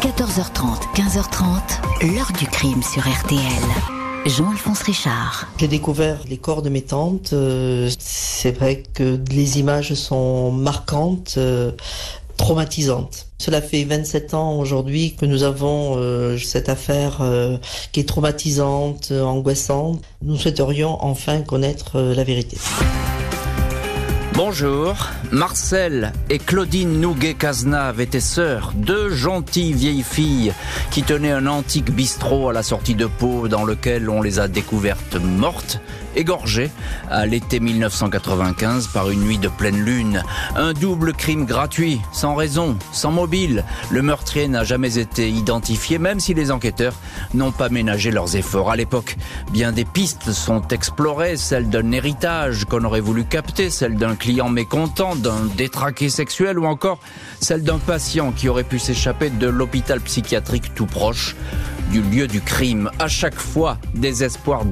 14h30, 15h30, l'heure du crime sur RTL. Jean-Alphonse Richard. J'ai découvert les corps de mes tantes. Euh, c'est vrai que les images sont marquantes, euh, traumatisantes. Cela fait 27 ans aujourd'hui que nous avons euh, cette affaire qui est traumatisante, angoissante. Nous souhaiterions enfin connaître la vérité. Bonjour, Marcel et Claudine Nouguet-Cazenave étaient sœurs, deux gentilles vieilles filles qui tenaient un antique bistrot à la sortie de Pau dans lequel on les a découvertes mortes égorgé à l'été 1995 par une nuit de pleine lune. Un double crime gratuit, sans raison, sans mobile. Le meurtrier n'a jamais été identifié, même si les enquêteurs n'ont pas ménagé leurs efforts. À l'époque, bien des pistes sont explorées, celle d'un héritage qu'on aurait voulu capter, celle d'un client mécontent, d'un détraqué sexuel ou encore celle d'un patient qui aurait pu s'échapper de l'hôpital psychiatrique tout proche du lieu du crime. À chaque fois, des espoirs.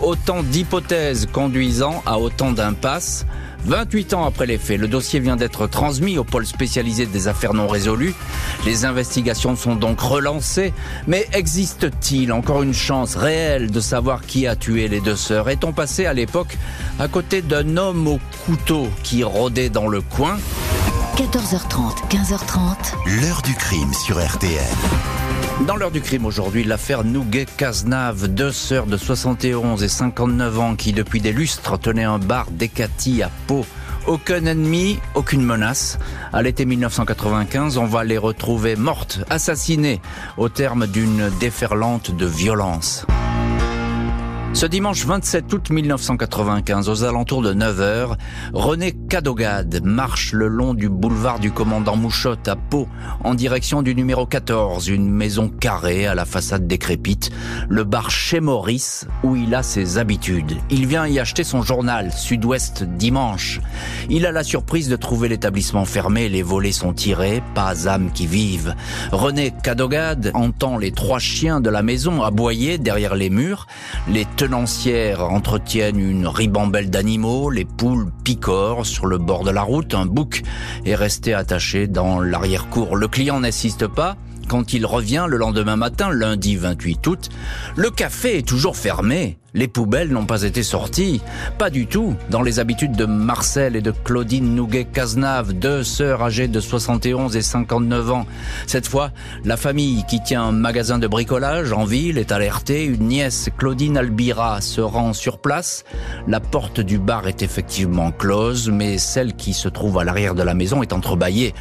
Autant d'hypothèses conduisant à autant d'impasses. 28 ans après les faits, le dossier vient d'être transmis au pôle spécialisé des affaires non résolues. Les investigations sont donc relancées. Mais existe-t-il encore une chance réelle de savoir qui a tué les deux sœurs? Est-on passé à l'époque à côté d'un homme au couteau qui rôdait dans le coin? 14h30, 15h30. L'heure du crime sur RTL. Dans l'heure du crime aujourd'hui, l'affaire Nouguet-Cazenave, deux sœurs de 71 et 59 ans qui depuis des lustres tenaient un bar d'Ecati à Pau. Aucun ennemi, aucune menace. À l'été 1995, on va les retrouver mortes, assassinées, au terme d'une déferlante de violence. Ce dimanche 27 août 1995, aux alentours de 9h, René Cadogade marche le long du boulevard du commandant Mouchotte à Pau, en direction du numéro 14, une maison carrée à la façade décrépite, le bar chez Maurice, où il a ses habitudes. Il vient y acheter son journal, Sud-Ouest Dimanche. Il a la surprise de trouver l'établissement fermé, les volets sont tirés, pas âme qui vive. René Cadogade entend les trois chiens de la maison aboyer derrière les murs, les tenancières entretiennent une ribambelle d'animaux, les poules picorent sur le bord de la route, un bouc est resté attaché dans l'arrière-cour. Le client n'assiste pas, quand il revient le lendemain matin, lundi 28 août, le café est toujours fermé. Les poubelles n'ont pas été sorties. Pas du tout. Dans les habitudes de Marcel et de Claudine Nouguet-Cazenave, deux sœurs âgées de 71 et 59 ans. Cette fois, la famille qui tient un magasin de bricolage en ville est alertée. Une nièce, Claudine Albira, se rend sur place. La porte du bar est effectivement close, mais celle qui se trouve à l'arrière de la maison est entrebâillée.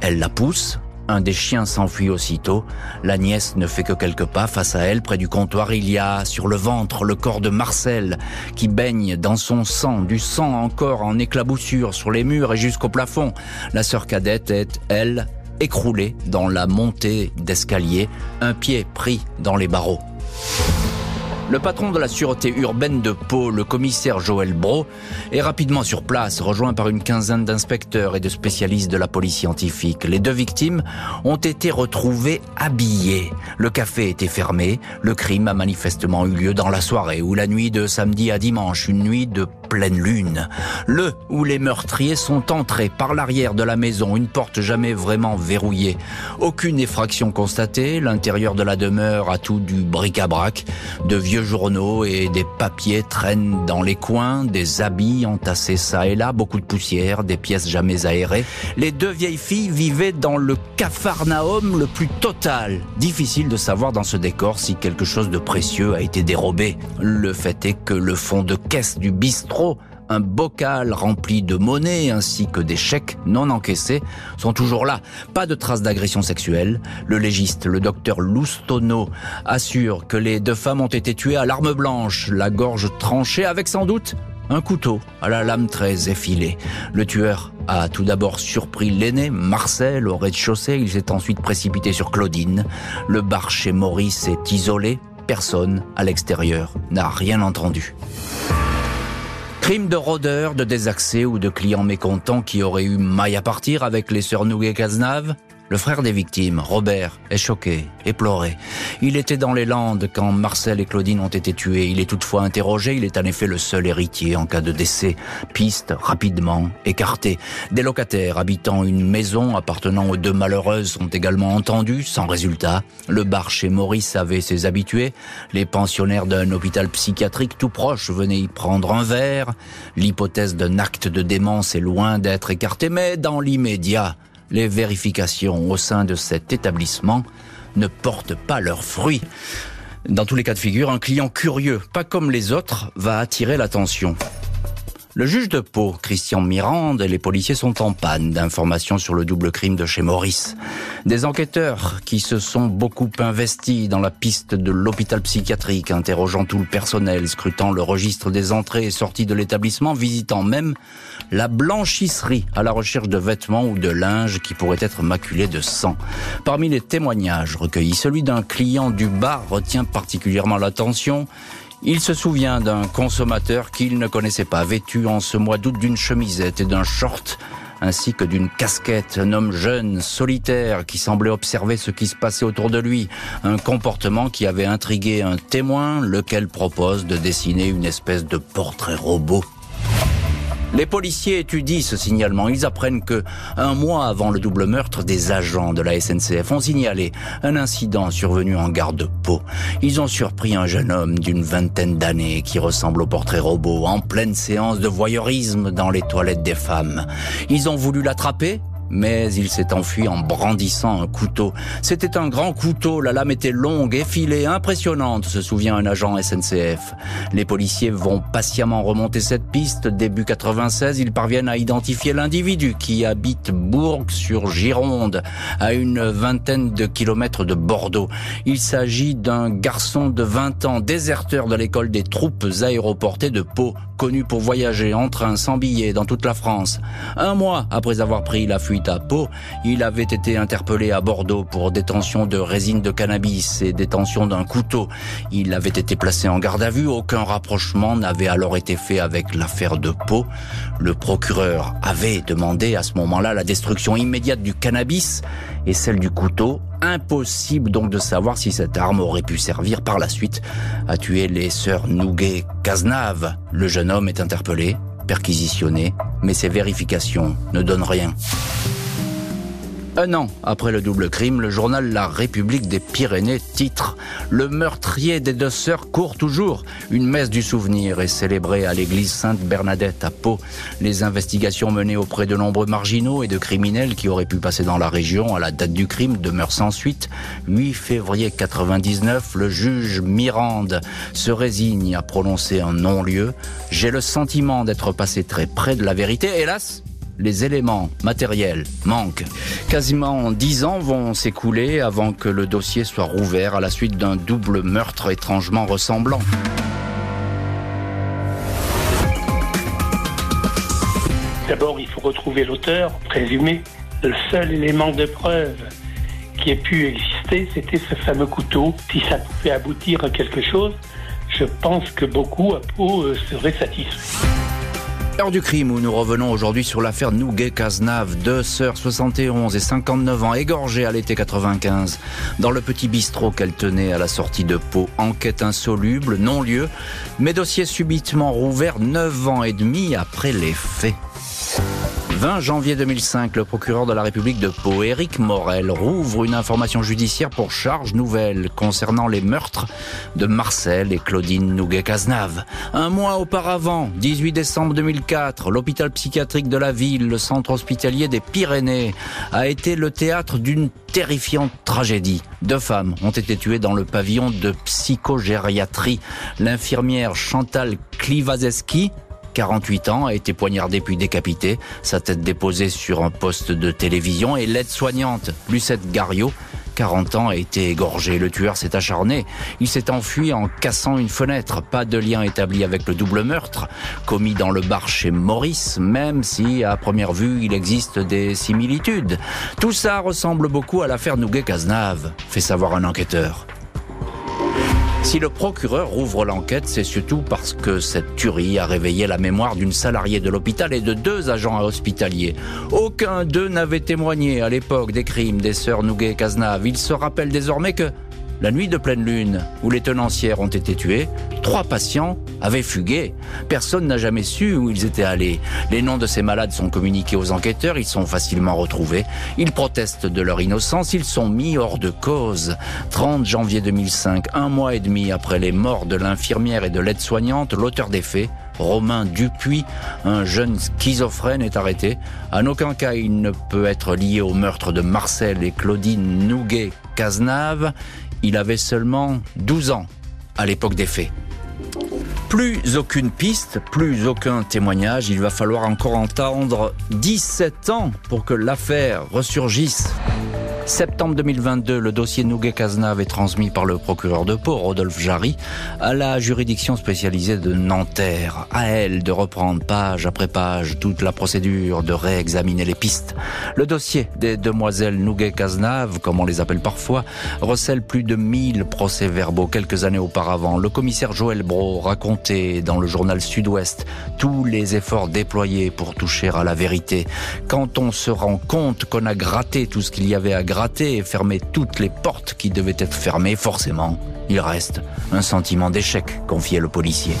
Elle la pousse, un des chiens s'enfuit aussitôt. La nièce ne fait que quelques pas face à elle. Près du comptoir, il y a sur le ventre le corps de Marcel qui baigne dans son sang, du sang encore en éclaboussure sur les murs et jusqu'au plafond. La sœur cadette est, elle, écroulée dans la montée d'escalier, un pied pris dans les barreaux. Le patron de la sûreté urbaine de Pau, le commissaire Joël Bro, est rapidement sur place, rejoint par une quinzaine d'inspecteurs et de spécialistes de la police scientifique. Les deux victimes ont été retrouvées habillées. Le café était fermé. Le crime a manifestement eu lieu dans la soirée ou la nuit de samedi à dimanche, une nuit de pleine lune. Le où les meurtriers sont entrés par l'arrière de la maison, une porte jamais vraiment verrouillée. Aucune effraction constatée. L'intérieur de la demeure a tout du bric-à-brac, de vieux journaux et des papiers traînent dans les coins, des habits entassés ça et là, beaucoup de poussière, des pièces jamais aérées. Les deux vieilles filles vivaient dans le capharnaüm le plus total. Difficile de savoir dans ce décor si quelque chose de précieux a été dérobé. Le fait est que le fond de caisse du bistrot un bocal rempli de monnaie ainsi que des chèques non encaissés sont toujours là. Pas de traces d'agression sexuelle. Le légiste, le docteur Loustono, assure que les deux femmes ont été tuées à l'arme blanche, la gorge tranchée avec sans doute un couteau à la lame très effilée. Le tueur a tout d'abord surpris l'aîné, Marcel, au rez-de-chaussée. Il s'est ensuite précipité sur Claudine. Le bar chez Maurice est isolé. Personne à l'extérieur n'a rien entendu. Crime de rôdeurs, de désaccès ou de clients mécontents qui auraient eu maille à partir avec les sœurs Nouguet-Cazenave Le frère des victimes, Robert, est choqué, éploré. Il était dans les Landes quand Marcel et Claudine ont été tués. Il est toutefois interrogé. Il est en effet le seul héritier en cas de décès. Piste rapidement écartée. Des locataires habitant une maison appartenant aux deux malheureuses sont également entendus, sans résultat. Le bar chez Maurice avait ses habitués. Les pensionnaires d'un hôpital psychiatrique tout proche venaient y prendre un verre. L'hypothèse d'un acte de démence est loin d'être écartée, mais dans l'immédiat, les vérifications au sein de cet établissement ne portent pas leurs fruits. Dans tous les cas de figure, un client curieux, pas comme les autres, va attirer l'attention. Le juge de Pau, Christian Mirande, et les policiers sont en panne d'informations sur le double crime de chez Maurice. Des enquêteurs qui se sont beaucoup investis dans la piste de l'hôpital psychiatrique, interrogeant tout le personnel, scrutant le registre des entrées et sorties de l'établissement, visitant même la blanchisserie à la recherche de vêtements ou de linge qui pourraient être maculés de sang. Parmi les témoignages recueillis, celui d'un client du bar retient particulièrement l'attention. Il se souvient d'un consommateur qu'il ne connaissait pas, vêtu en ce mois d'août d'une chemisette et d'un short, ainsi que d'une casquette, un homme jeune, solitaire, qui semblait observer ce qui se passait autour de lui, un comportement qui avait intrigué un témoin, lequel propose de dessiner une espèce de portrait robot. Les policiers étudient ce signalement. Ils apprennent que, un mois avant le double meurtre, des agents de la SNCF ont signalé un incident survenu en gare de. Ils ont surpris un jeune homme d'une vingtaine d'années qui ressemble au portrait robot en pleine séance de voyeurisme dans les toilettes des femmes. Ils ont voulu l'attraper, mais il s'est enfui en brandissant un couteau. C'était un grand couteau, la lame était longue, effilée, impressionnante, se souvient un agent SNCF. Les policiers vont patiemment remonter cette piste. Début 96, ils parviennent à identifier l'individu qui habite Bourg sur Gironde, à une vingtaine de kilomètres de Bordeaux. Il s'agit d'un garçon de 20 ans, déserteur de l'école des troupes aéroportées de Pau, connu pour voyager en train sans billet dans toute la France. Un mois après avoir pris la fuite à Pau, il avait été interpellé à Bordeaux pour détention de résine de cannabis et détention d'un couteau. Il avait été placé en garde à vue, aucun rapprochement n'avait alors été fait avec l'affaire de Pau. Le procureur avait demandé à ce moment-là la destruction immédiate du cannabis et celle du couteau. Impossible donc de savoir si cette arme aurait pu servir par la suite à tuer les sœurs Nouguet Cazenave. Le jeune homme est interpellé, perquisitionné, mais ces vérifications ne donnent rien. Un an après le double crime, le journal La République des Pyrénées titre Le meurtrier des deux sœurs court toujours. Une messe du souvenir est célébrée à l'église Sainte-Bernadette à Pau. Les investigations menées auprès de nombreux marginaux et de criminels qui auraient pu passer dans la région à la date du crime demeurent sans suite. 8 février 99, le juge Mirande se résigne à prononcer un non-lieu. J'ai le sentiment d'être passé très près de la vérité. Hélas, les éléments matériels manquent. Quasiment dix ans vont s'écouler avant que le dossier soit rouvert à la suite d'un double meurtre étrangement ressemblant. D'abord, il faut retrouver l'auteur présumé. Le seul élément de preuve qui ait pu exister, c'était ce fameux couteau. Si ça pouvait aboutir à quelque chose, je pense que beaucoup à Pau euh, seraient satisfaits. Heure du crime où nous revenons aujourd'hui sur l'affaire Nouguet-Cazenave, deux sœurs 71 et 59 ans égorgées à l'été 95 dans le petit bistrot qu'elles tenaient à la sortie de Pau. Enquête insoluble, non-lieu, mais dossier subitement rouvert neuf ans et demi après les faits. 20 janvier 2005, le procureur de la République de Pau, Éric Morel, rouvre une information judiciaire pour charge nouvelle concernant les meurtres de Marcel et Claudine Nouguet-Cazenave. Un mois auparavant, 18 décembre 2004, l'hôpital psychiatrique de la ville, le centre hospitalier des Pyrénées, a été le théâtre d'une terrifiante tragédie. Deux femmes ont été tuées dans le pavillon de psychogériatrie. L'infirmière Chantal Klivazeski, 48 ans, a été poignardé puis décapité, sa tête déposée sur un poste de télévision et l'aide-soignante Lucette Gariot 40 ans, a été égorgé. Le tueur s'est acharné. Il s'est enfui en cassant une fenêtre. Pas de lien établi avec le double meurtre commis dans le bar chez Maurice, même si à première vue il existe des similitudes. Tout ça ressemble beaucoup à l'affaire Nouguet-Cazenave, fait savoir un enquêteur. Si le procureur ouvre l'enquête, c'est surtout parce que cette tuerie a réveillé la mémoire d'une salariée de l'hôpital et de deux agents hospitaliers. Aucun d'eux n'avait témoigné à l'époque des crimes des sœurs Nouguet et Cazenave. Ils se rappellent désormais que la nuit de pleine lune, où les tenancières ont été tuées, trois patients avaient fugué. Personne n'a jamais su où ils étaient allés. Les noms de ces malades sont communiqués aux enquêteurs, ils sont facilement retrouvés. Ils protestent de leur innocence, ils sont mis hors de cause. 30 janvier 2005, un mois et demi après les morts de l'infirmière et de l'aide-soignante, l'auteur des faits, Romain Dupuis, un jeune schizophrène, est arrêté. En aucun cas il ne peut être lié au meurtre de Marcel et Claudine Nouguet-Cazenave. Il avait seulement 12 ans à l'époque des faits. Plus aucune piste, plus aucun témoignage. Il va falloir encore entendre 17 ans pour que l'affaire ressurgisse. Septembre 2022, le dossier Nouguet-Cazenave est transmis par le procureur de Pau, Rodolphe Jarry, à la juridiction spécialisée de Nanterre. À elle de reprendre page après page toute la procédure, de réexaminer les pistes. Le dossier des demoiselles Nouguet-Cazenave, comme on les appelle parfois, recèle plus de 1000 procès-verbaux quelques années auparavant. Le commissaire Joël Bro racontait dans le journal Sud-Ouest tous les efforts déployés pour toucher à la vérité. Quand on se rend compte qu'on a gratté tout ce qu'il y avait à gratter, et fermer toutes les portes qui devaient être fermées, forcément, il reste un sentiment d'échec, confiait le policier.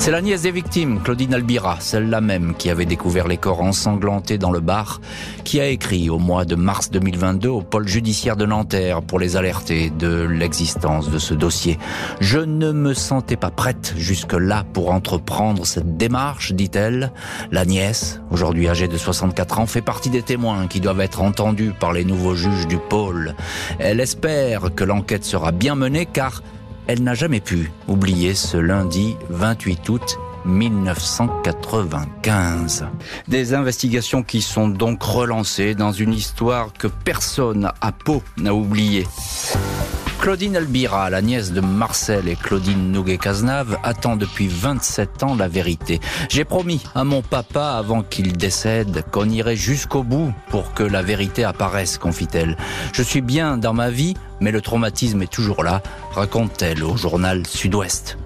C'est la nièce des victimes, Claudine Albira, celle-là même qui avait découvert les corps ensanglantés dans le bar, qui a écrit au mois de mars 2022 au pôle judiciaire de Nanterre pour les alerter de l'existence de ce dossier. Je ne me sentais pas prête jusque-là pour entreprendre cette démarche, dit-elle. La nièce, aujourd'hui âgée de 64 ans, fait partie des témoins qui doivent être entendus par les nouveaux juges du pôle. Elle espère que l'enquête sera bien menée car elle n'a jamais pu oublier ce lundi 28 août 1995. Des investigations qui sont donc relancées dans une histoire que personne à Pau n'a oubliée. Claudine Albira, la nièce de Marcel et Claudine Nouguet-Cazenave, attend depuis 27 ans la vérité. J'ai promis à mon papa avant qu'il décède qu'on irait jusqu'au bout pour que la vérité apparaisse, confie-t-elle. Je suis bien dans ma vie, mais le traumatisme est toujours là, raconte-t-elle au journal Sud-Ouest.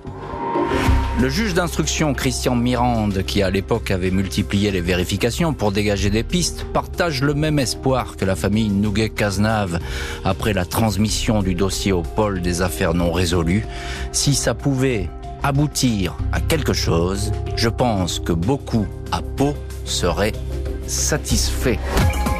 Le juge d'instruction Christian Mirande, qui à l'époque avait multiplié les vérifications pour dégager des pistes, partage le même espoir que la famille Nouguet-Cazenave après la transmission du dossier au pôle des affaires non résolues. Si ça pouvait aboutir à quelque chose, je pense que beaucoup à Pau seraient satisfaits.